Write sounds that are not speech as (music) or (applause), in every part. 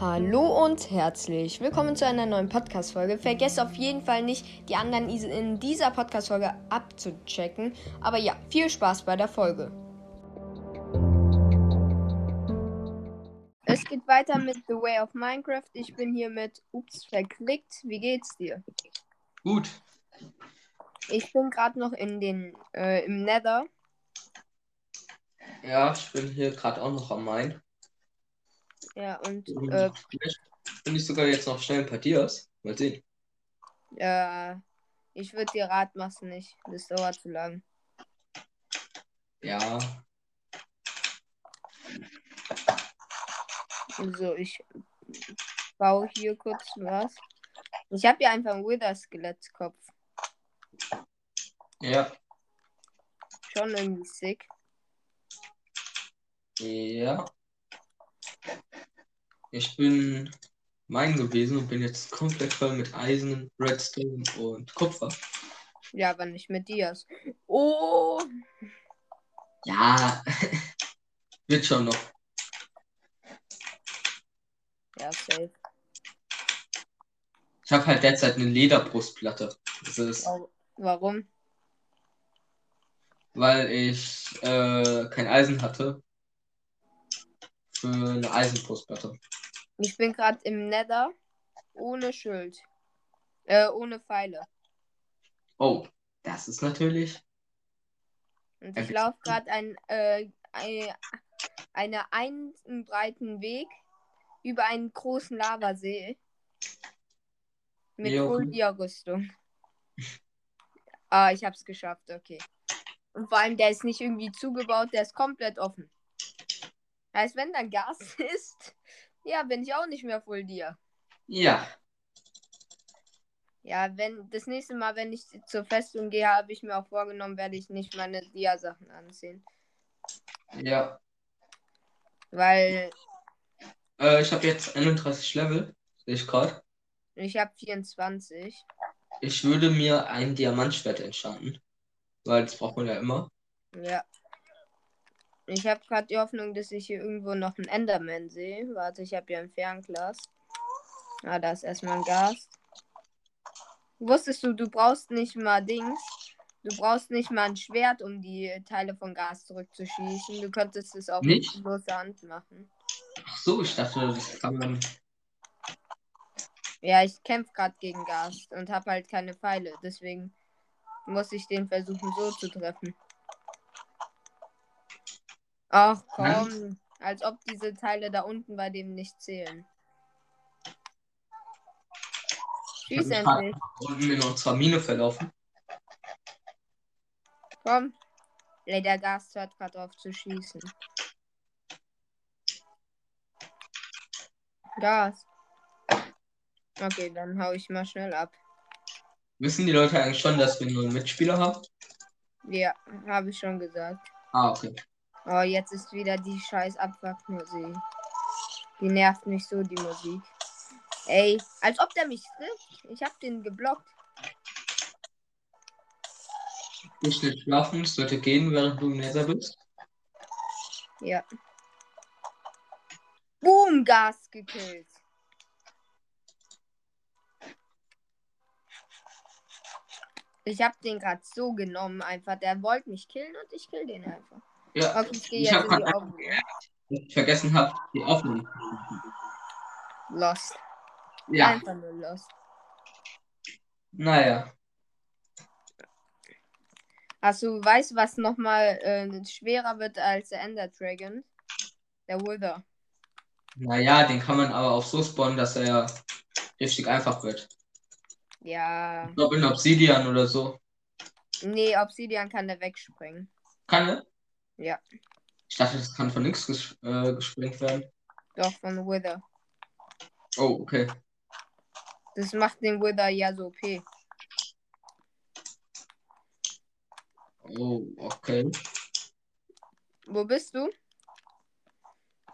Hallo und herzlich willkommen zu einer neuen Podcast-Folge. Vergesst auf jeden Fall nicht, die anderen in dieser Podcast-Folge abzuchecken. Aber ja, viel Spaß bei der Folge. Es geht weiter mit The Way of Minecraft. Ich bin hier mit Ups verklickt. Wie geht's dir? Gut. Ich bin gerade noch in den äh, im Nether. Ja, ich bin hier gerade auch noch am Main. Ja, und äh, vielleicht bin ich sogar jetzt noch schnell ein paar Dias. Mal sehen. äh, ich würde dir Rat machen nicht. Das dauert zu lang. Ja. So, ich baue hier kurz was. Ich habe hier einfach einen Wither-Skelettkopf. Ja. Schon irgendwie sick. Ja. Ich bin mein gewesen und bin jetzt komplett voll mit Eisen, Redstone und Kupfer. Ja, aber nicht mit Dias. Oh! Ja. (laughs) Wird schon noch. Ja, safe. Ich habe halt derzeit eine Lederbrustplatte. Das ist, Wa- Warum? weil ich äh, kein Eisen hatte. Für eine Eisenbrustplatte. Ich bin gerade im Nether ohne Schild. Äh, ohne Pfeile. Oh, das ist natürlich. Und ich laufe gerade ein, äh, ein, eine einen breiten Weg über einen großen Lavasee. Mit Jo. Foldia-Rüstung. (laughs) ah, ich hab's geschafft, okay. Und vor allem, der ist nicht irgendwie zugebaut, der ist komplett offen. Heißt, wenn dann Gas (laughs) ist, ja, bin ich auch nicht mehr Full Dia. Ja. Ja, wenn das nächste Mal, wenn ich zur Festung gehe, habe ich mir auch vorgenommen, werde ich nicht meine Dia-Sachen anziehen. Ja. Weil Äh, ich habe jetzt 31 Level. Sehe ich gerade. ich habe 24. Ich würde mir ein Diamantschwert entschanden. Weil das braucht man ja immer. Ja. Ich habe gerade die Hoffnung, dass ich hier irgendwo noch einen Enderman sehe. Warte, ich habe hier ein Fernglas. Ah, da ist erstmal ein Gas. Wusstest du, du brauchst nicht mal Dings. Du brauchst nicht mal ein Schwert, um die Teile von Gas zurückzuschießen. Du könntest es auch Nicht? mit bloßer Hand machen. Ach so, ich dachte, das kann man. Ja, ich kämpfe gerade gegen Gas und habe halt keine Pfeile. Deswegen muss ich den versuchen, so zu treffen. Ach komm, als ob diese Teile da unten bei dem nicht zählen. Mich endlich. unten in unserer Mine verlaufen. Komm. Der Gas hört gerade auf zu schießen. Gas. Okay, dann hau ich mal schnell ab. Wissen die Leute eigentlich schon, dass wir nur einen Mitspieler haben? Ja, habe ich schon gesagt. Ah, okay. Oh, jetzt ist wieder die scheiß Abwrackmusik. Die nervt mich so, die Musik. Ey, als ob der mich trifft. Ich hab den geblockt. Nicht schnell schlafen, es sollte gehen, während du im Nether bist. Ja. Boom, Gas gekillt. Ich hab den gerade so genommen einfach. Der wollte mich killen und ich kill den einfach. Ja, Okay, ich Ich jetzt hab in die grad- Augen. ich vergessen habe, die Aufnahme. Lost. Ja, Einfach nur lost. naja. Achso, weißt du, was nochmal äh, schwerer wird als der Ender Dragon? Der Wither. Naja, den kann man aber auch so spawnen, dass er richtig einfach wird. Ja. Ich glaube in Obsidian oder so. Nee, Obsidian kann der wegspringen. Kann er? Ja. Ich dachte, das kann von nichts ges äh, gesprengt werden. Doch, von Wither. Oh, okay. Das macht den Wither ja so OP. Oh, okay. Wo bist du?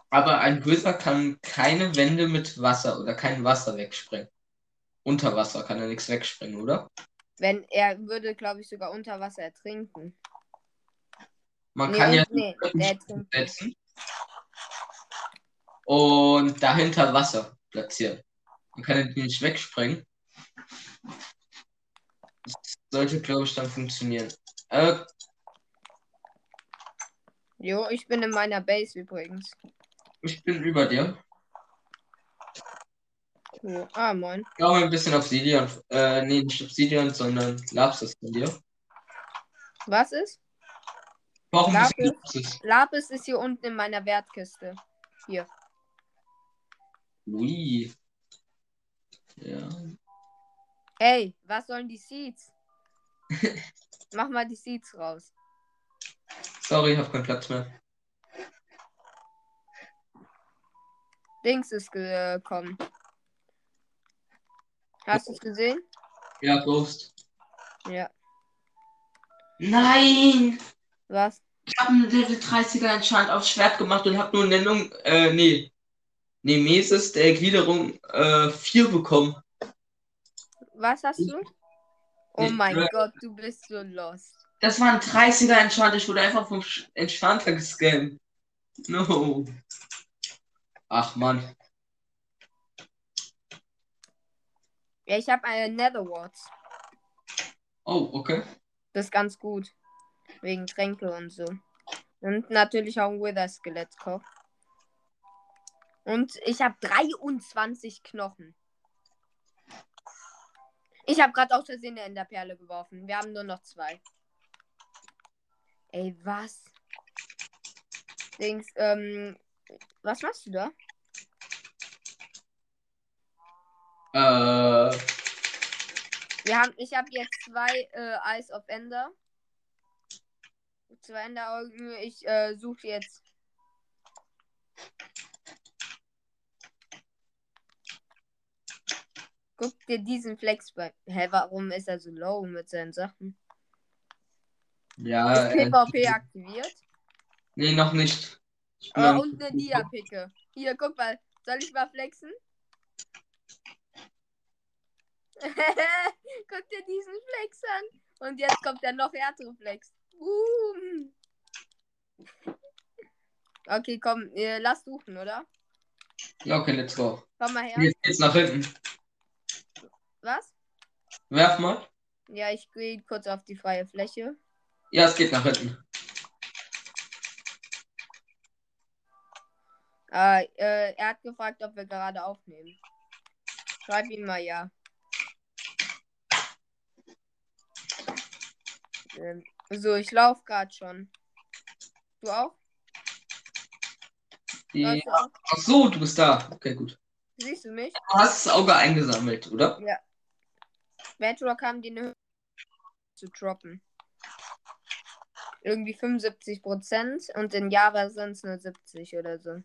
Aber ein Wither kann keine Wände mit Wasser oder kein Wasser wegsprengen. Unter Wasser kann er nichts wegsprengen, oder? Wenn er würde, glaube ich, sogar unter Wasser ertrinken. Man Nee, kann ja nee, setzen. Und dahinter Wasser. platzieren. Man kann die nicht wegsprengen. Das sollte, glaube ich, dann funktionieren. Äh, Jo, ich bin in meiner Base übrigens. ich bin über dir. Jo. Ah, moin. Ich glaube ein bisschen Obsidian. Äh, nee, nicht Obsidian, sondern Lapis von dir. Was ist? Warum Lapis? Lapis? Lapis ist hier unten in meiner Wertkiste. Hier. Ui. Ja. Ey, was sollen die Seeds? (laughs) Mach mal die Seeds raus. Sorry, ich habe keinen Platz mehr. Dings ist gekommen. Hast du es gesehen? Ja, Ghost. Ja. Nein! Was? Ich habe einen Level 30er Enchant aufs Schwert gemacht und habe nur Nennung, äh, nee. Nemesis der Gliederung äh, 4 bekommen. Was hast du? Oh mein äh, Gott, du bist so lost. Das war ein 30er Enchant. Ich wurde einfach vom Enchanter gescammt. No. Ach man. Ja, ich habe eine Netherwarts. Oh, okay. Das ist ganz gut. Wegen Tränke und so. Und natürlich auch ein Wither-Skelettkopf. Und ich habe 23 Knochen. Ich habe gerade aus Versehen eine Enderperle geworfen. Wir haben nur noch zwei. Ey, was? Dings, ähm, was machst du da? Äh, Wir haben, ich habe jetzt zwei äh, Eyes of Ender. Zwei Enderaugen. Ich äh, suche jetzt. Guck dir diesen Flex bei. Hä, warum ist er so low mit seinen Sachen? ja. Ist Äh, PvP aktiviert? nee, noch nicht. Äh, noch und eine Dia-Picke. Hier, guck mal. Soll ich mal flexen? (laughs) guck dir diesen Flex an. Und jetzt kommt der noch härtere Flex. Boom. Okay, komm, äh, lass suchen, oder? Ja, okay, let's go. Komm mal her. Jetzt geht's nach hinten. Was? Werf mal. Ja, ich gehe kurz auf die freie Fläche. Ja, es geht nach hinten. Ah, äh, er hat gefragt, ob wir gerade aufnehmen. Schreib ihm mal ja. Ähm, so, ich laufe gerade schon. Du auch? Auch? Ach so, du bist da. Okay, gut. Siehst du mich? Du hast das Auge eingesammelt, oder? Bedrock haben die eine zu droppen. Irgendwie 75 Prozent und in Java sind es nur 70 oder so.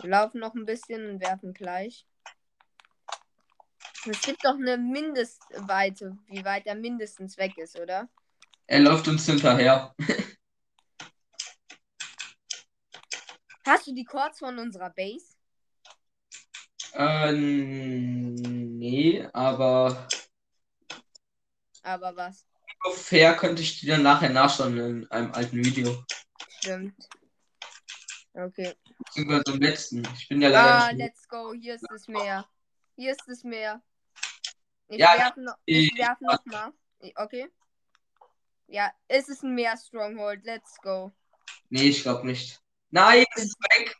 Wir laufen noch ein bisschen und werfen gleich. Es gibt doch eine Mindestweite, wie weit er mindestens weg ist, oder? Er läuft uns hinterher. Hast du die Chords von unserer Base? Äh, nee, aber Aber was? fair könnte ich die dann nachher nachschauen in einem alten Video. Stimmt. Okay. Beziehungsweise im letzten. Ich bin ja leider Ah, let's go. Hier ist das Meer. Hier ist das Meer. Ich Ja, werfe noch, ich ich- werf noch mal. Okay. Ja, es ist ein Meer-Stronghold. Let's go. Nee, ich glaube nicht. Nein, es ist weg.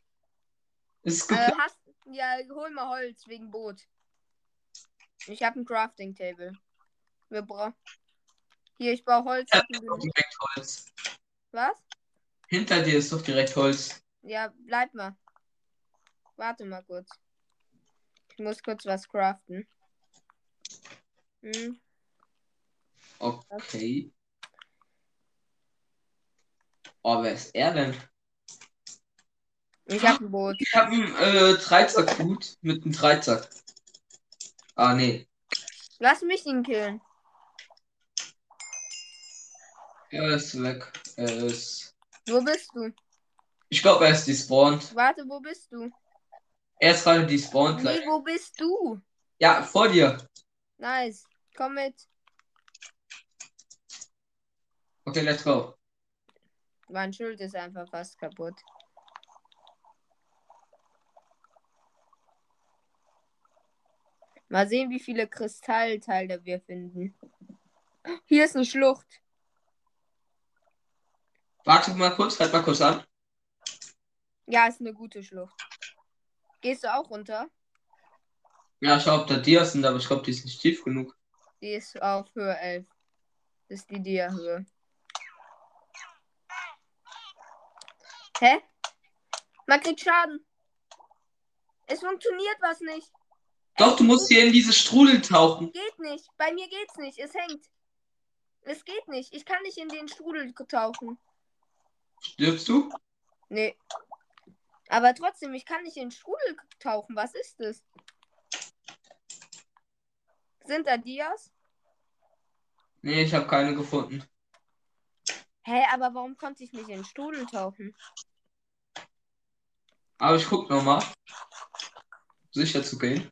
Es ist Äh, hast, ja, hol mal Holz wegen Boot. Ich habe ein Crafting Table. Wir brauchen. Hier, ich baue Holz. Ja, direkt Holz. Was? Hinter dir ist doch direkt Holz. Ja, bleib mal. Warte mal kurz. Ich muss kurz was craften. Hm. Okay. Oh, wer ist er denn? Ich habe ein Boot. Ich habe einen äh, Dreizack-Hut mit einem Dreizack. Ah, nee. Lass mich ihn killen. Er ist weg. Er ist. Wo bist du? Ich glaube, er ist despawned. Warte, wo bist du? Er ist gerade despawned. Nee, wo bist du? Ja, vor dir. Nice. Komm mit. Okay, let's go. Mein Schild ist einfach fast kaputt. Mal sehen, wie viele Kristallteile wir finden. Hier ist eine Schlucht. Warte mal kurz, halt mal kurz an. Ja, ist eine gute Schlucht. Gehst du auch runter? Ja, schau, ob da Dias sind, aber ich glaube, die ist nicht tief genug. Die ist auf Höhe 11. Das ist die Dia-Höhe. Hä? Man kriegt Schaden. Es funktioniert was nicht. Doch, du musst hier in diese Strudel tauchen. Geht nicht. Bei mir geht's nicht. Es hängt. Es geht nicht. Ich kann nicht in den Strudel tauchen. Stirbst du? Nee. Aber trotzdem, ich kann nicht in den Strudel tauchen. Was ist das? Sind da Dias? Nee, ich habe keine gefunden. Hä, aber warum konnte ich nicht in den Strudel tauchen? Aber ich guck noch mal. Sicher zu gehen.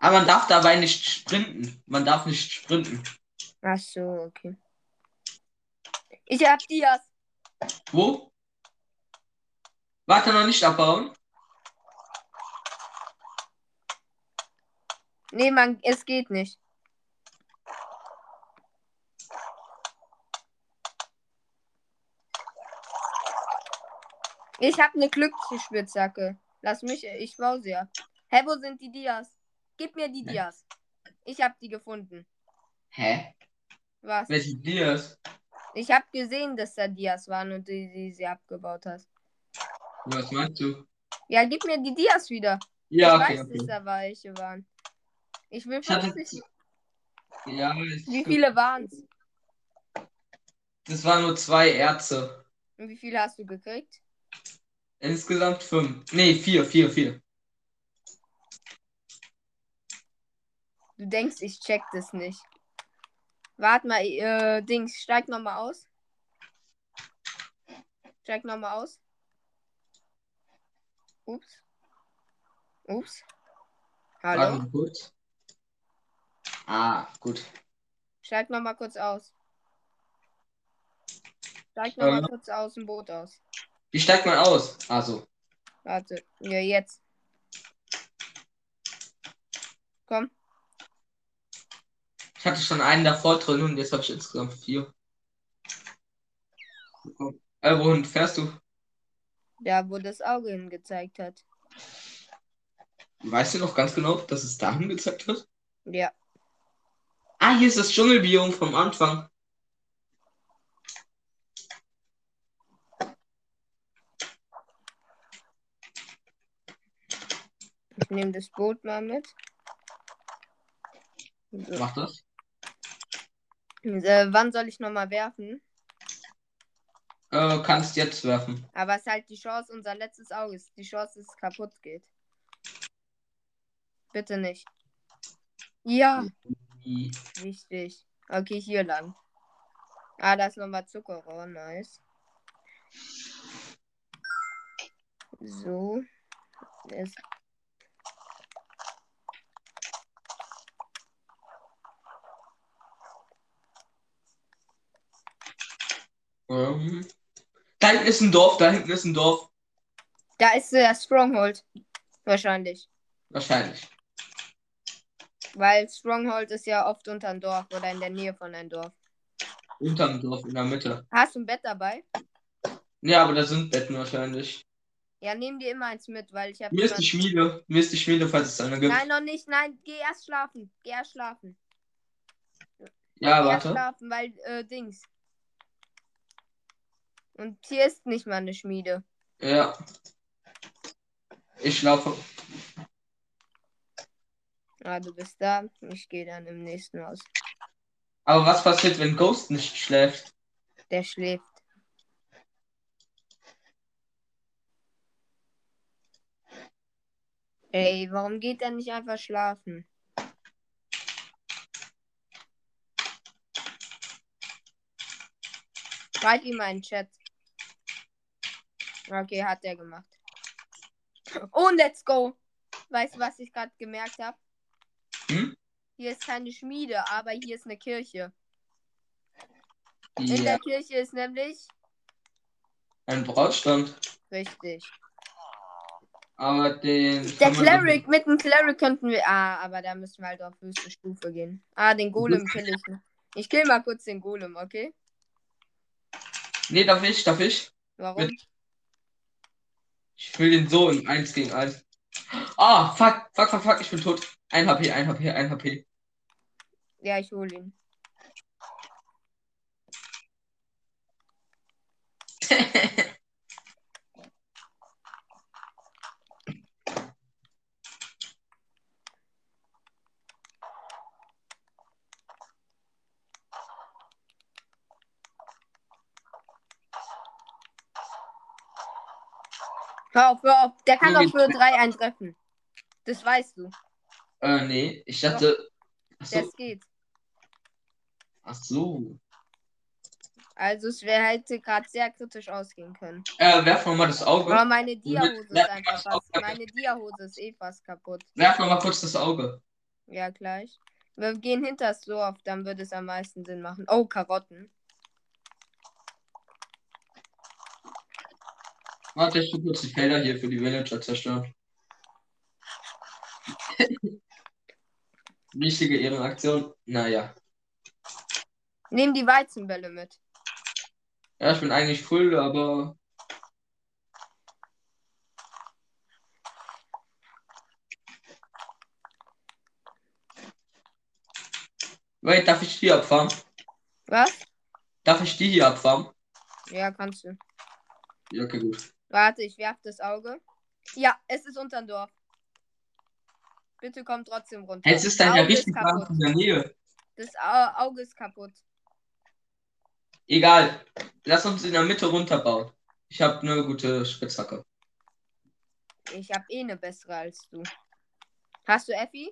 Aber man darf dabei nicht sprinten. Man darf nicht sprinten. Ach so, okay. Ich hab Dias. Wo? Warte noch nicht abbauen. Nee, man, es geht nicht. Ich hab eine Glücksspitzhacke. Lass mich, ich baue sie ab. Hä, wo sind die Dias? Gib mir die? Dias. Ich hab die gefunden. Hä? Was? Welche Dias? Ich hab gesehen, dass da Dias waren und du die, sie abgebaut hast. Was meinst du? Ja, gib mir die Dias wieder. Ja, ich okay. weiß, dass okay. da welche waren. Ich will Ich hatte- 50. Ja, ich, Wie viele waren's? das waren nur zwei Erze. Und wie viele hast du gekriegt? Insgesamt fünf. Nee, vier, vier, vier. Du denkst, ich check das nicht. Warte mal, äh, Dings, steig nochmal aus. Steig nochmal aus. Ups. Ups. Warte Hallo? mal kurz. Ah, gut. Steig nochmal kurz aus. Steig nochmal Ähm. kurz aus dem Boot aus. Wie steigt man aus? Also. Warte. Ja, jetzt. Komm. Ich hatte schon einen davor drin und jetzt habe ich insgesamt vier. Äh, wohin fährst du? Da, wo das Auge hingezeigt hat. Weißt du noch ganz genau, dass es dahin gezeigt hat? Ja. Ah, hier ist das Dschungelbiom vom Anfang. Ich nehme das Boot mal mit. So. Mach das. Äh, wann soll ich nochmal werfen? Äh, kannst jetzt werfen. Aber es ist halt die Chance, unser letztes Auge ist. Die Chance, dass es kaputt geht. Bitte nicht. Ja, wichtig. Okay, hier lang. Ah, da ist nochmal Zuckerrohr. Nice. So. Es Ähm, da hinten ist ein Dorf, da hinten ist ein Dorf. Da ist der Stronghold. Wahrscheinlich. Wahrscheinlich. Weil Stronghold ist ja oft unter einem Dorf oder in der Nähe von einem Dorf. Unterm Dorf in der Mitte. Hast du ein Bett dabei? Ja, aber da sind Betten wahrscheinlich. Ja, nehm dir immer eins mit, weil ich habe. Mir ist die Schmiede. Mir ist die Schmiede, falls es eine gibt. Nein, noch nicht. Nein, geh erst schlafen. Geh erst schlafen. ja, Geh erst warte. schlafen, weil, äh, Dings. Und hier ist nicht mal eine Schmiede. Ja. Ich schlafe. Ah, du bist da. Ich gehe dann im nächsten Haus. Aber was passiert, wenn Ghost nicht schläft? Der schläft. Ey, warum geht er nicht einfach schlafen? Schreib ihm einen Chat. Okay, hat er gemacht. Und let's go. Weißt du, was ich gerade gemerkt habe? Hier ist keine Schmiede, aber hier ist eine Kirche. In Ja, der Kirche ist nämlich ein Brautstand. richtig. Aber den. Der Cleric, mit dem Cleric könnten wir. Ah, aber da müssen wir halt auf höchste Stufe gehen. Ah, den Golem kill ich. noch. Ich kill mal kurz den Golem, okay? Nee, darf ich, darf ich? Warum? Ich will den so in 1 gegen 1. Ah, fuck, fuck, fuck, fuck, ich bin tot. 1 HP, 1 HP, 1 HP. Ja, ich hol ihn. (laughs) Hör auf, hör auf. Der kann doch für drei eintreffen. Das weißt du. Äh, nee, ich dachte. Das geht. Ach so. Also es wäre hätte gerade sehr kritisch ausgehen können. Äh, werf nochmal das Auge. Aber meine Dia-Hose ist einfach fast. Meine Dia-Hose ist eh fast kaputt. Werf nochmal kurz das Auge. Ja, gleich. Wir gehen hinter das Dorf, dann würde es am meisten Sinn machen. Oh, Karotten. Warte, ich tu kurz die Felder hier für die Villager zerstören. (laughs) Wichtige Ehrenaktion. Naja. Nehmen die Weizenbälle mit. Ja, ich bin eigentlich full, aber. Wait, darf ich die abfahren? Was? Darf ich die hier abfahren? Ja, kannst du. Ja, okay, gut. Warte, ich werf das Auge. Ja, es ist unterm Dorf. Bitte komm trotzdem runter. Jetzt ist ist richtig in der Nähe. Das Au Auge ist kaputt. Egal. Lass uns in der Mitte runterbauen. Ich habe eine gute Spitzhacke. Ich habe eh eine bessere als du. Hast du Effi?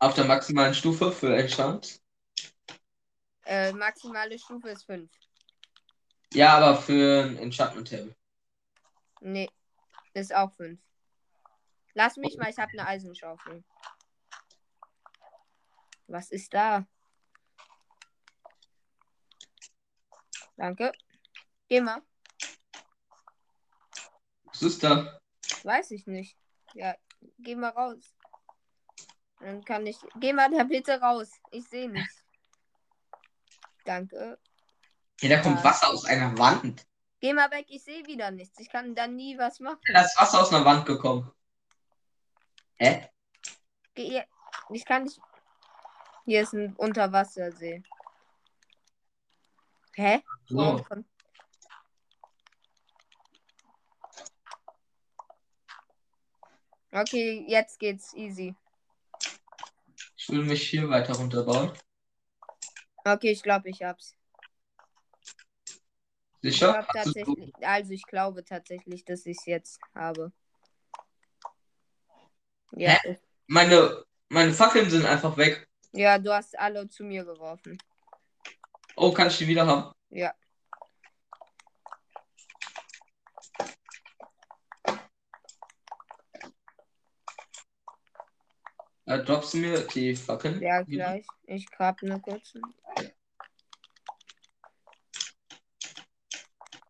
Auf der maximalen Stufe für Enchant. Äh, maximale Stufe ist 5. Ja, aber für ein Enchantment Table. Nee, ist auch 5. Lass mich mal, ich habe eine Eisenschaufel. Was ist da? Danke. Geh mal. Was ist da? Weiß ich nicht. Ja, geh mal raus. Dann kann ich. Geh mal da bitte raus. Ich sehe nichts. Danke. Hier, da kommt Ja. Wasser aus einer Wand. Geh mal weg, ich sehe wieder nichts. Ich kann dann nie was machen. Da ist Wasser aus einer Wand gekommen. Hä? Geh, ich kann nicht. Hier ist ein Unterwassersee. Hä? So. kommt- Okay, jetzt geht's easy. Ich will mich hier weiter runterbauen. Okay, ich glaube, ich hab's. Ich Sicher? du- tatsächlich, also ich glaube tatsächlich, dass ich es jetzt habe. Ja, Meine, meine Fackeln sind einfach weg. ja, du hast alle zu mir geworfen. Oh, kann ich die wieder haben? Ja. Äh, droppst du mir die Fackeln? Ja, gleich. Ich grab nur kurz.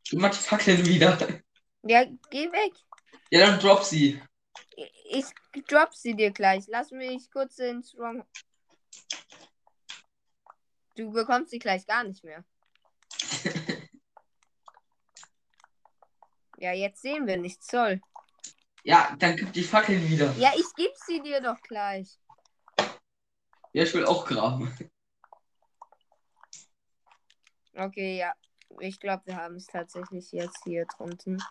Du machst die Fackeln wieder. Ja, geh weg. Ja, dann drop sie. Ich drop sie dir gleich. Lass mich kurz in Strong. Du bekommst sie gleich gar nicht mehr. (laughs) Ja, jetzt sehen wir nichts. Zoll. Ja, dann gib die Fackeln wieder. Ja, ich geb sie dir doch gleich. Ja, ich will auch graben. Okay, ja. Ich glaube, wir haben es tatsächlich jetzt hier drunten.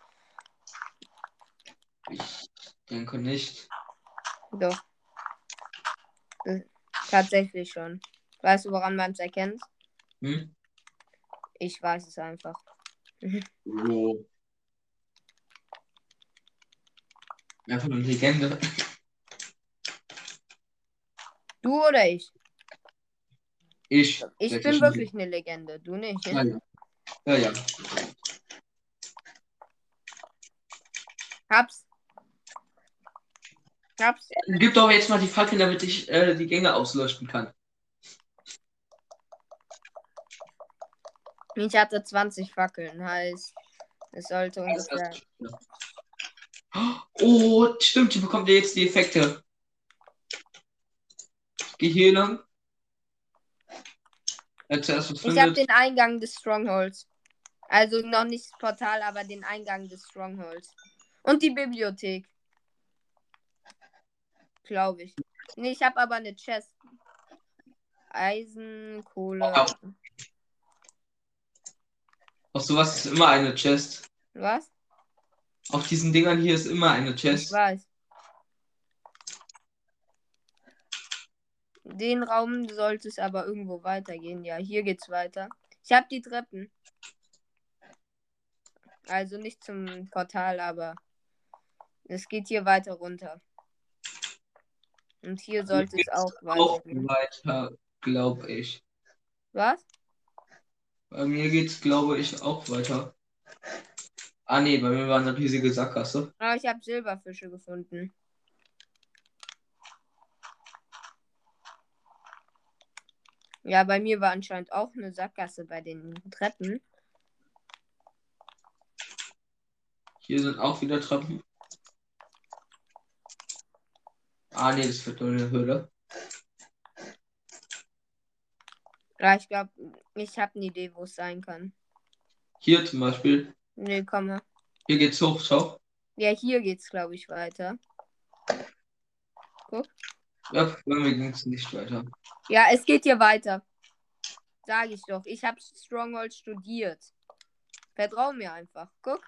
Ich denke nicht. Doch. Äh, Tatsächlich schon. Weißt du, woran man es erkennt? Hm? Ich weiß es einfach. Oh. Einfach eine Legende. Du oder ich? Ich. Ich bin wirklich eine Legende. Du nicht. Ja, ja. Ja, ja. Hab's. Hab's. Gib doch jetzt mal die Fackel, damit ich äh, die Gänge ausleuchten kann. Ich hatte 20 Fackeln, heißt, es sollte ungefähr. Oh, stimmt, die bekommt ja jetzt die Effekte. Geh hier lang. Als erstes Ich habe den Eingang des Strongholds. Also noch nicht das Portal, aber den Eingang des Strongholds. Und die Bibliothek. Glaube ich. Nee, ich habe aber eine Chest. Eisen, Kohle. Ja. Auf sowas ist immer eine Chest. Was? Auf diesen Dingern hier ist immer eine Ich Chest. weiß. Den Raum sollte es aber irgendwo weitergehen. Ja, hier geht's weiter. Ich habe die Treppen. Also nicht zum Portal, aber es geht hier weiter runter. Und hier sollte es auch Auch weitergehen. weiter, glaube ich. Was? Bei mir geht's, glaube ich, auch weiter. Ah nee, bei mir war eine riesige Sackgasse. Ah, ich habe Silberfische gefunden. Ja, bei mir war anscheinend auch eine Sackgasse bei den Treppen. Hier sind auch wieder Treppen. Ah nee, das wird nur eine Höhle. Ja, ich glaube, ich habe eine Idee, wo es sein kann. Hier zum Beispiel. Nee, komm mal. Hier geht's hoch, schau. Ja, hier geht's, glaube ich, weiter. Ja, bei mir ging's nicht weiter. Ja, es geht hier weiter. Sag ich doch. Ich habe Stronghold studiert. Vertrau mir einfach. Guck.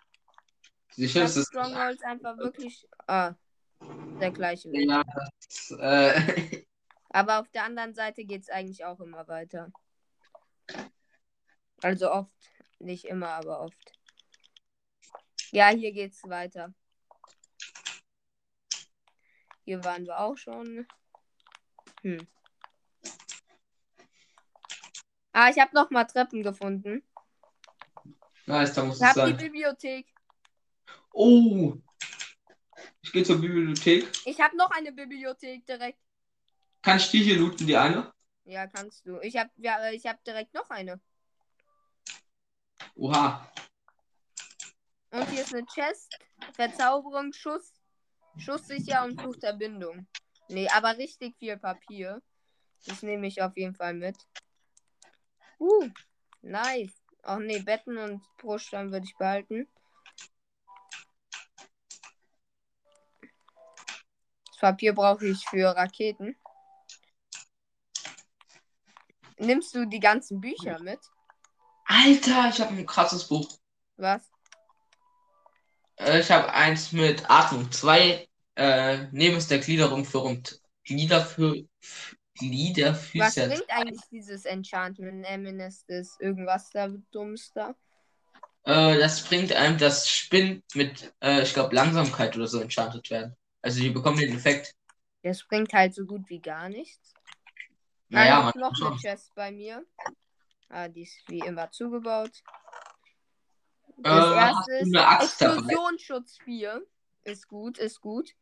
Ich Sicher ist es. Strongholds einfach wirklich. Ah, der gleiche Weg. Ja, das, äh, (laughs) Aber auf der anderen Seite geht's eigentlich auch immer weiter. Also oft. Nicht immer, aber oft. Ja, hier geht's weiter. Hier waren wir auch schon. Hm. Ah, ich habe noch mal Treppen gefunden. nice, da muss Ich es habe die sein. Bibliothek. Oh! Ich gehe zur Bibliothek. Ich habe noch eine Bibliothek direkt. Kann ich die hier looten, die eine? Ja, kannst du. Ich habe ja, ich habe direkt noch eine. Oha. Und hier ist eine Chest, Verzauberung, Schuss, Schusssicher und Fluch der Bindung. Nee, aber richtig viel Papier. Das nehme ich auf jeden Fall mit. Uh, nice. Ach nee, Betten und Bruststein würde ich behalten. Das Papier brauche ich für Raketen. Nimmst du die ganzen Bücher mit? Alter, ich habe ein krasses Buch. Was? Äh, ich habe eins mit Atmung. Zwei äh, neben der Gliederung für und Glieder für Was Gliederfüßer. bringt eigentlich dieses Enchantment des irgendwas da Dummes da? Äh, das bringt einem das Spinn mit, äh, ich glaube, Langsamkeit oder so enchantet werden. Also die bekommen den Effekt. Das bringt halt so gut wie gar nichts. Naja, man noch eine Chest bei mir. Ah, die ist wie immer zugebaut. Äh, Das hast erste ist? Explosionsschutz 4. Ist gut, ist gut.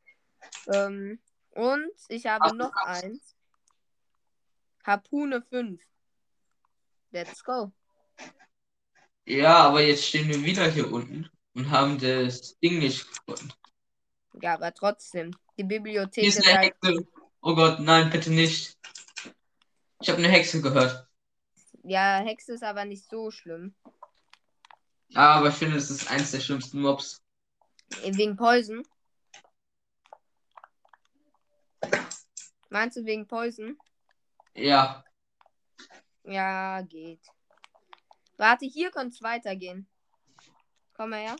Ähm, und ich habe du noch eins. Harpune 5. Let's go. Ja, aber jetzt stehen wir wieder hier unten und haben das Ding nicht gefunden. Ja, aber trotzdem. Die Bibliothek ist halt. Oh Gott, nein, bitte nicht. Ich habe eine Hexe gehört. Ja, Hexe ist aber nicht so schlimm. Ja, aber ich finde, es ist eins der schlimmsten Mobs. Wegen Poison. Meinst du wegen Poison? Ja, Ja, geht. Warte, hier könnte es weitergehen. Komm mal her.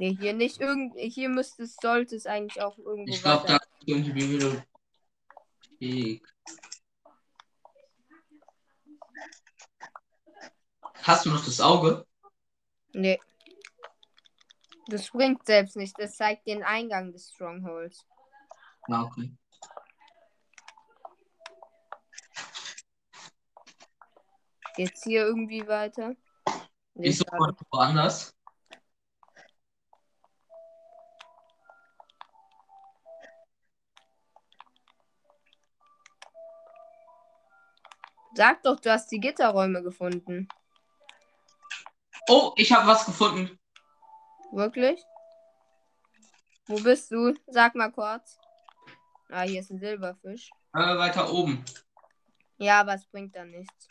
Nee, hier nicht irgend. Hier müsste es, sollte es eigentlich auch irgendwo ich glaube, da ist die Bibliothek. Hast du noch das Auge? Nee. Das bringt selbst nicht. Das zeigt den Eingang des Strongholds. Na, okay. Geht's hier irgendwie weiter? Nee, Ich suche mal woanders. Sag doch, du hast die Gitterräume gefunden. Oh, ich habe was gefunden. Wirklich? Wo bist du? Sag mal kurz. Ah, hier ist ein Silberfisch. Äh, weiter oben. Ja, aber es bringt dann nichts.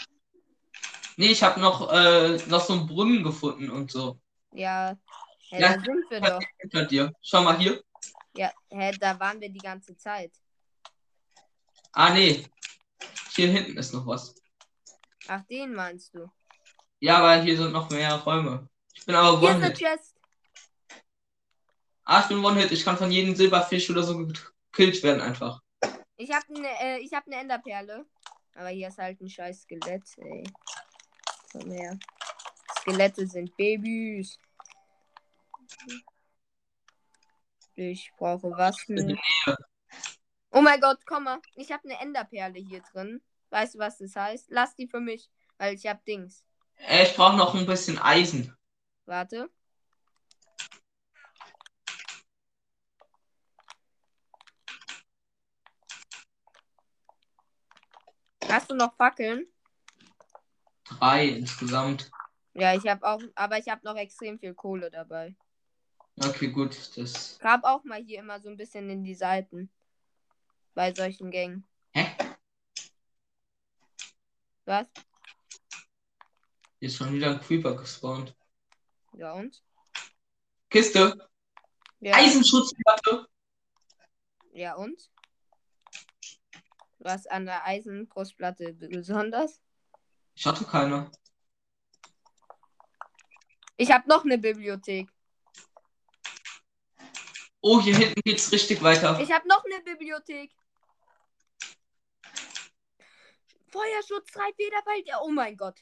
Nee, ich habe noch, äh, noch so einen Brunnen gefunden und so. Ja, hä, Ja, da sind wir doch. (laughs) Hinter dir. Schau mal hier. Ja, hä, da waren wir die ganze Zeit. Ah, nee. Hier hinten ist noch was. Ach, den meinst du? Ja, aber hier sind noch mehr Räume. Ich bin aber Hier ist eine. Chest. Ah, ich bin One-Hit. Ich kann von jedem Silberfisch oder so gekillt werden einfach. Ich habe eine äh, ich hab ne Enderperle. Aber hier ist halt ein scheiß Skelett, ey. Komm her. Skelette sind Babys. Ich brauche Waffen. Oh mein Gott, komm mal. Ich habe eine Enderperle hier drin. Weißt du, was das heißt? Lass die für mich, weil ich hab Dings. Äh, ich brauche noch ein bisschen Eisen. Warte. Hast du noch Fackeln? Drei insgesamt. Ja, ich habe auch, aber ich habe noch extrem viel Kohle dabei. Okay, gut. Das. Grab auch mal hier immer so ein bisschen in die Seiten. Bei solchen Gängen. Hä? Was? Hier ist schon wieder ein Creeper gespawnt. Ja und? Kiste. Ja, Eisenschutzplatte. ja und? Was an der Eisenbrustplatte besonders? Ich hatte keine. Ich habe noch eine Bibliothek. Oh, hier hinten geht's richtig weiter. Ich habe noch eine Bibliothek. Feuerschutz 3 Federball. Ja, oh mein Gott.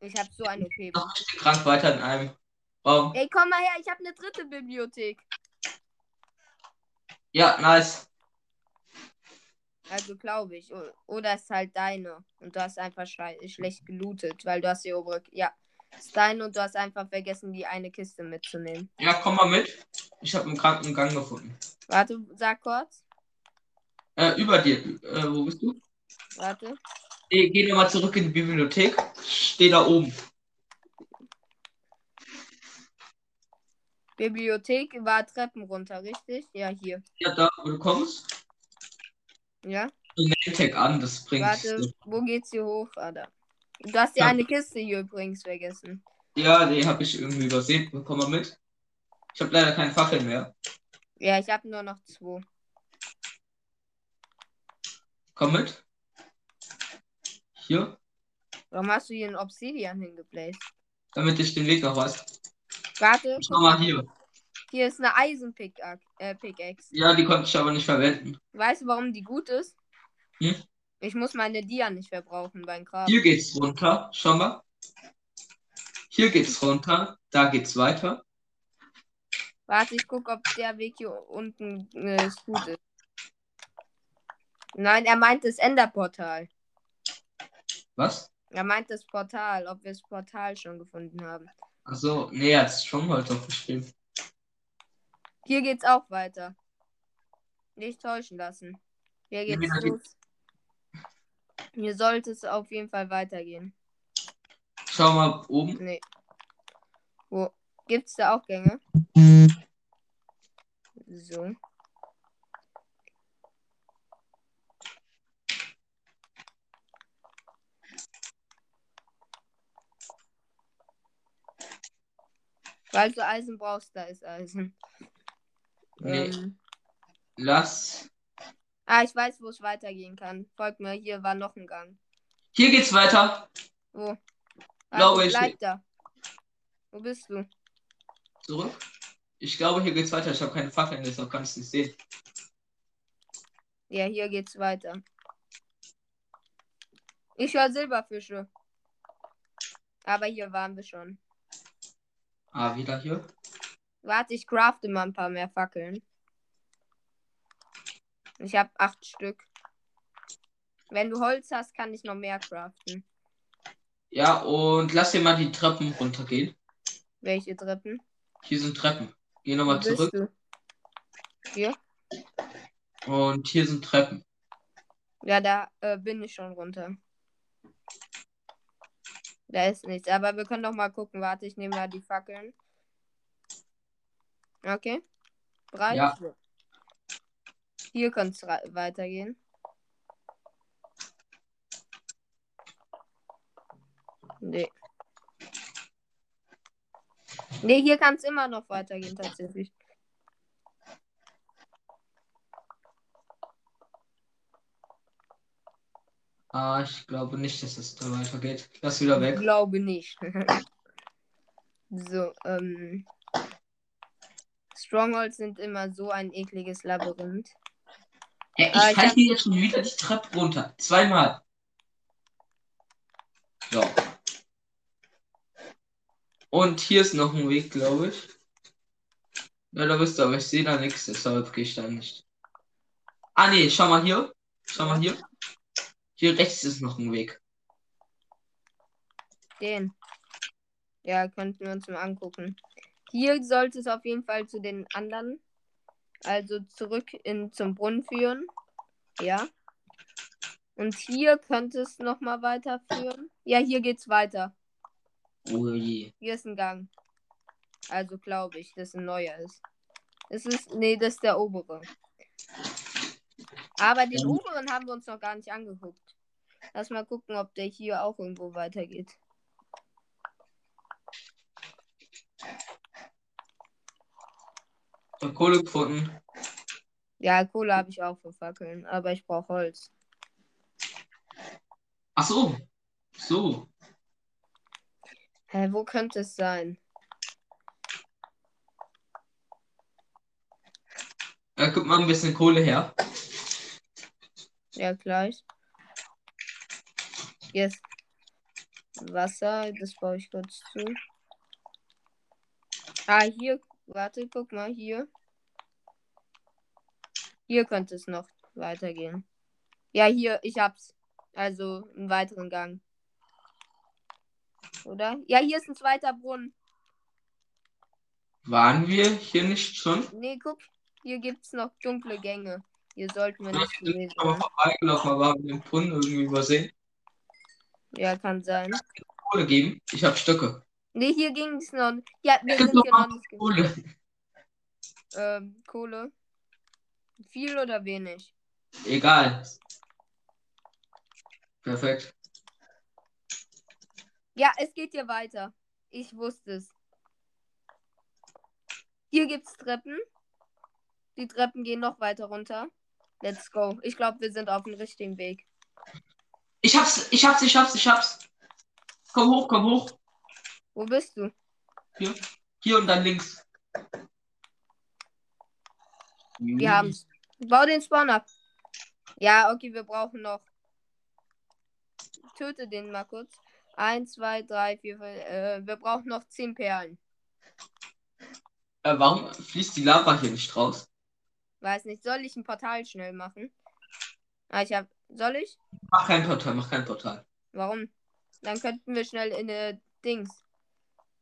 Ich habe so eine OP. Noch richtig krank weiter in einem Raum. Ey, komm mal her, ich habe eine dritte Bibliothek. Ja, nice. Also glaube ich. Oder ist halt deine. Und du hast einfach schlecht gelootet, weil du hast die obere. Ja. Ist deine und du hast einfach vergessen, die eine Kiste mitzunehmen. Ja, komm mal mit. Ich habe einen kranken Gang gefunden. Warte, sag kurz. Äh, über dir. Äh, wo bist du? Warte. Geh, geh nochmal zurück in die Bibliothek. Steh da oben. Bibliothek war Treppen runter, richtig? Ja, hier. Ja, da, wo du kommst. Ja. Tag an, das bringt. Warte, wo geht's hier hoch, Alter? Du hast Ja. eine Kiste hier übrigens vergessen. Ja, die habe ich irgendwie übersehen. Komm mal mit. Ich habe leider keine Fackeln mehr. Ja, ich habe nur noch zwei. Komm mit. Hier, Warum hast du hier einen Obsidian hingeplaced? damit ich den Weg noch weiß. Warte, Schau mal hier. hier ist eine Eisenpickaxe. Äh, Pickaxe. Ja, die konnte ich aber nicht verwenden. Weißt du, warum die gut ist? Hm? Ich muss meine Dia nicht verbrauchen beim Graben. Hier geht's runter. Schau mal. Hier geht's runter. Da geht's weiter. Warte, ich guck, ob der Weg hier unten äh, gut ist. Nein, er meint das Enderportal. Was? Er meint das Portal, ob wir das Portal schon gefunden haben. Achso, nee, er hat's schon mal drauf geschrieben. Hier geht's auch weiter. Nicht täuschen lassen. Hier Ja, geht's hier los. Hier sollte es auf jeden Fall weitergehen. Schau mal oben. Nee. Wo? Gibt's da auch Gänge? So. Weil du Eisen brauchst, da ist Eisen. Nee. Ähm, Lass. ah, ich weiß, wo es weitergehen kann. Folgt mir, hier war noch ein Gang. Hier geht's weiter. Wo? Glaube Also, ich bleib nicht. da. Wo bist du? Zurück. Ich glaube, hier geht's weiter. Ich habe keine Fackeln, deshalb kann ich es nicht sehen. Ja, hier geht's weiter. Ich höre Silberfische. Aber hier waren wir schon. Ah, wieder hier. Warte, ich crafte mal ein paar mehr Fackeln. Ich habe acht Stück. Wenn du Holz hast, kann ich noch mehr craften. Ja, und lass dir mal die Treppen runtergehen. Welche Treppen? Hier sind Treppen. Geh nochmal zurück. du? Hier? Und hier sind Treppen. Ja, da äh, bin ich schon runter. Da ist nichts. Aber wir können doch mal gucken. Warte, ich nehme mal die Fackeln. Okay. Bereit? Ja. Hier kann es weitergehen. Nee. Nee, hier kann es immer noch weitergehen, tatsächlich. Ah, ich glaube nicht, dass es da weitergeht. Lass wieder Ich weg. glaube nicht. (laughs) so, ähm. Strongholds sind immer so ein ekliges Labyrinth. Ja, Ah, ich ich falle hab- hier jetzt schon wieder die Treppe runter. Zweimal. So. Und hier ist noch ein Weg, glaube ich. Ja, da bist du, aber ich sehe da nichts, deshalb gehe ich da nicht. Ah, nee, schau mal hier. Schau mal hier. Hier rechts ist noch ein Weg. Den. Ja, könnten wir uns mal angucken. Hier sollte es auf jeden Fall zu den anderen. Also zurück in, zum Brunnen führen. Ja. Und hier könnte es nochmal weiterführen. Ja, hier geht's weiter. Oh je. Hier ist ein Gang. Also glaube ich, dass ein neuer ist. Es ist. Nee, das ist der obere. Aber den oberen haben wir uns noch gar nicht angeguckt. Lass mal gucken, ob der hier auch irgendwo weitergeht. Hab Kohle gefunden. Ja, Kohle habe ich auch für Fackeln, aber ich brauche Holz. Ach so. So. Hä, wo könnte es sein? Ja, guck mal ein bisschen Kohle her. Ja, gleich. Hier ist Wasser, das baue ich kurz zu. Ah, hier, warte, guck mal, hier. Hier könnte es noch weitergehen. Ja, hier, ich hab's. Also einen weiteren Gang. Oder? Ja, hier ist ein zweiter Brunnen. Waren wir hier nicht schon? Nee, guck, hier gibt's noch dunkle Gänge. Hier sollten wir nicht ich bin gewesen aber sein. vorbeigelaufen, aber haben den Brunnen irgendwie übersehen. Ja, kann sein. Kohle geben. Ich habe Stöcke. Nee, hier ging es noch. Ja, wir sind hier noch nicht gewesen. Kohle. Ähm, Kohle. Viel oder wenig? Egal. Perfekt. Ja, es geht hier weiter. Ich wusste es. Hier gibt's Treppen. Die Treppen gehen noch weiter runter. Let's go. Ich glaube, wir sind auf dem richtigen Weg. Ich hab's, ich hab's, ich hab's, ich hab's. Komm hoch, komm hoch. Wo bist du? Hier und dann links. Wir haben's. Bau den Spawn ab. Ja, okay, wir brauchen noch. Töte den mal kurz. Eins, zwei, drei, vier, fünf. Äh, wir brauchen noch zehn Perlen. Äh, warum fließt die Lava hier nicht raus? Weiß nicht. Soll ich ein Portal schnell machen? Ah, ich hab. Soll ich? Mach kein Portal, mach kein Portal. Warum? Dann könnten wir schnell in eine Dings.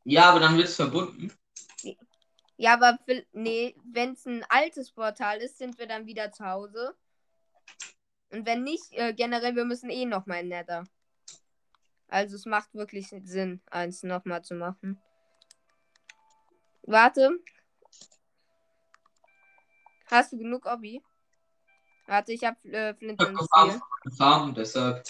Ja, aber dann wird's verbunden. Ja, aber nee, wenn es ein altes Portal ist, sind wir dann wieder zu Hause. Und wenn nicht, äh, generell, wir müssen eh nochmal in Nether. Also es macht wirklich Sinn, eins nochmal zu machen. Warte. Hast du genug Obby? Warte, ich hab äh, Flint Ich und hab Steel. Farm, deshalb.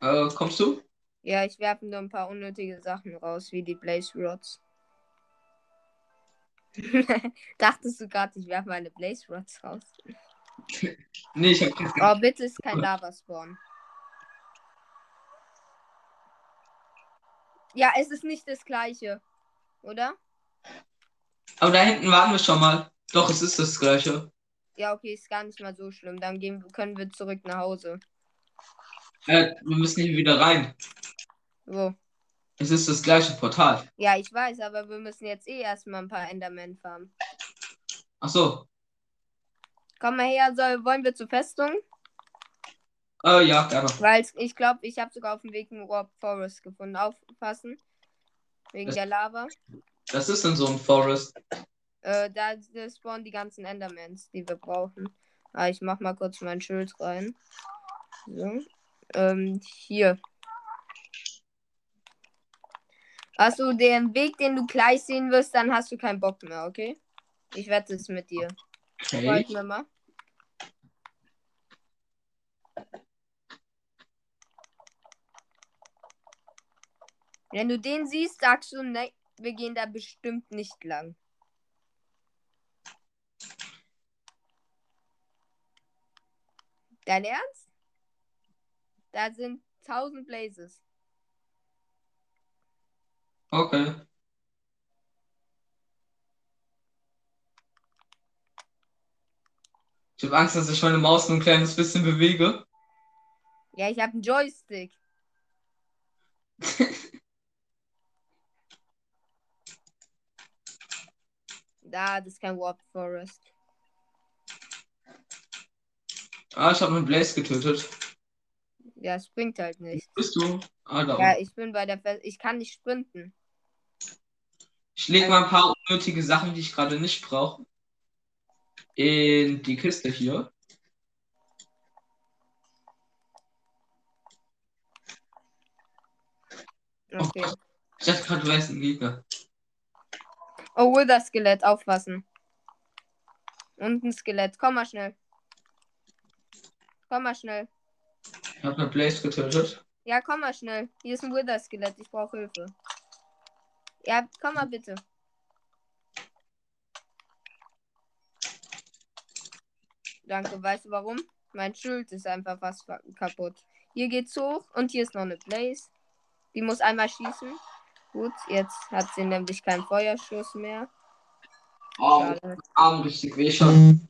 Äh, kommst du? Ja, ich werfe nur ein paar unnötige Sachen raus, wie die Blaze Rods. (laughs) Dachtest du gerade, ich werfe meine Blaze Rods raus? (laughs) Nee, ich hab Oh, bitte ist kein Lava-Spawn. Ja, es ist nicht das gleiche. Oder? Aber da hinten waren wir schon mal. Doch, es ist das gleiche. Ja, okay, ist gar nicht mal so schlimm. Dann gehen, können wir zurück nach Hause. Äh, wir müssen hier wieder rein. Wo? Es ist das gleiche Portal. Ja, ich weiß, aber wir müssen jetzt eh erstmal ein paar Endermen farmen. Ach so. Komm mal her, soll, wollen wir zur Festung? Äh, ja, gerne. Weil ich glaube, ich habe sogar auf dem Weg einen Warp Forest gefunden. Aufpassen. Wegen Das- der Lava. Das ist in so einem Forest. Äh, da da spawnen die ganzen Endermans, die wir brauchen. Ah, ich mach mal kurz mein Schild rein. So. Ähm, hier. Hast du den Weg, den du gleich sehen wirst, dann hast du keinen Bock mehr, okay? Ich wette es mit dir. Okay. Folgt mir mal. Wenn du den siehst, sagst du, ne, wir gehen da bestimmt nicht lang. Dein Ernst? Da sind 1000 Blazes. Okay. Ich habe Angst, dass ich meine Maus nur ein kleines bisschen bewege. Ja, ich habe einen Joystick. (laughs) Da, das ist kein Warp Forest. Ah, ich habe einen Blaze getötet. Ja, es bringt halt nichts. Wo bist du? Ah, da. Ja, ich bin bei der Fest Ich kann nicht sprinten. Ich lege mal ein paar unnötige Sachen, die ich gerade nicht brauche, in die Kiste hier. Okay. Ich dachte gerade, du wärst ein Gegner. Oh, Wither Skelett, aufpassen. Und ein Skelett. Komm mal schnell. Komm mal schnell. Ich habe eine Blaze getötet. Ja, komm mal schnell. Hier ist ein Wither Skelett. Ich brauche Hilfe. Ja, komm mal bitte. Danke. Weißt du warum? Mein Schild ist einfach fast fa- kaputt. Hier geht's hoch und hier ist noch eine Blaze. Die muss einmal schießen. Gut, jetzt hat sie nämlich keinen Feuerschuss mehr. Schade. Arm richtig weh schon.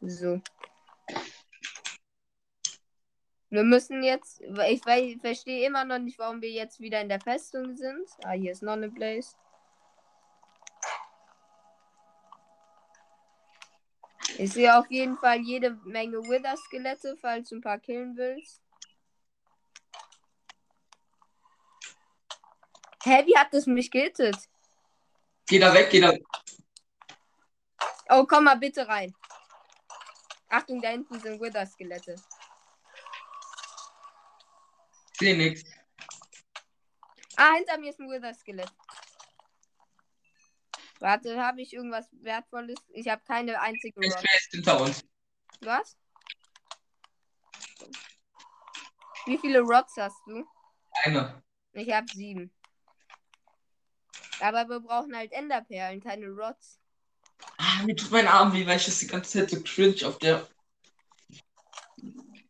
So. Wir müssen jetzt. Ich, ich verstehe immer noch nicht, warum wir jetzt wieder in der Festung sind. Ah, hier ist noch eine Blaze. Ich sehe auf jeden Fall jede Menge Wither-Skelette, falls du ein paar killen willst. Hä, wie hat das mich gehittet? Geh da weg, geh da weg. Oh, komm mal bitte rein. Achtung, da hinten sind Wither-Skelette. Seh nix. Ah, hinter mir ist ein Wither-Skelett. Warte, habe ich irgendwas Wertvolles? Ich habe keine einzige Ich ist hinter uns. Was? Wie viele Rods hast du? Eine. Ich habe sieben. Aber wir brauchen halt Enderperlen, keine Rods. Ah, mir tut mein Arm weh, weil ich das die ganze Zeit so cringe auf der.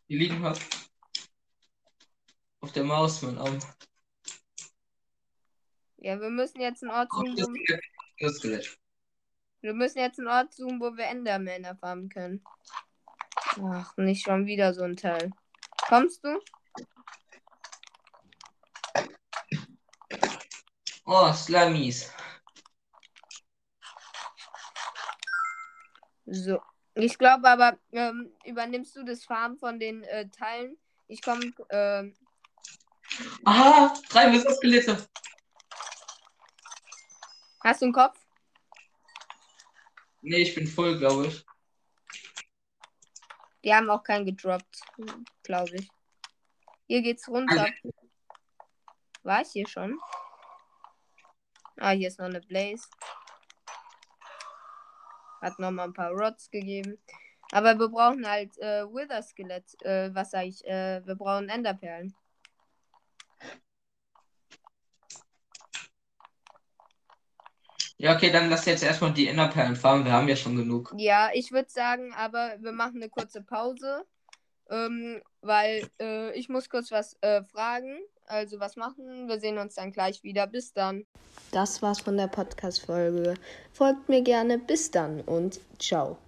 Hier liegen hat. Auf der Maus, mein Arm. Ja, wir müssen jetzt einen Ort Oh, suchen, das wo. Das wir müssen jetzt einen Ort suchen, wo wir Endermänner farmen können. Ach, nicht schon wieder so ein Teil. Kommst du? Oh, Slimies. So. Ich glaube aber, ähm, übernimmst du das Farben von den äh, Teilen? Ich komme, ähm, Aha, drei Wither-Skelette. hast du einen Kopf? Nee, ich bin voll, glaube ich. Die haben auch keinen gedroppt, glaube ich. Hier geht's runter. War ich hier schon? Ah, hier ist noch eine Blaze. Hat noch mal ein paar Rods gegeben. Aber wir brauchen halt äh, Wither Skelett. Äh, was sag ich? Äh, wir brauchen Enderperlen. Ja, okay, dann lass jetzt erstmal die Enderperlen fahren. Wir haben ja schon genug. Ja, ich würde sagen, aber wir machen eine kurze Pause. Ähm, weil äh, ich muss kurz was äh, fragen. Also was machen. Wir sehen uns dann gleich wieder. Bis dann. Das war's von der Podcast-Folge. Folgt mir gerne. Bis dann und ciao.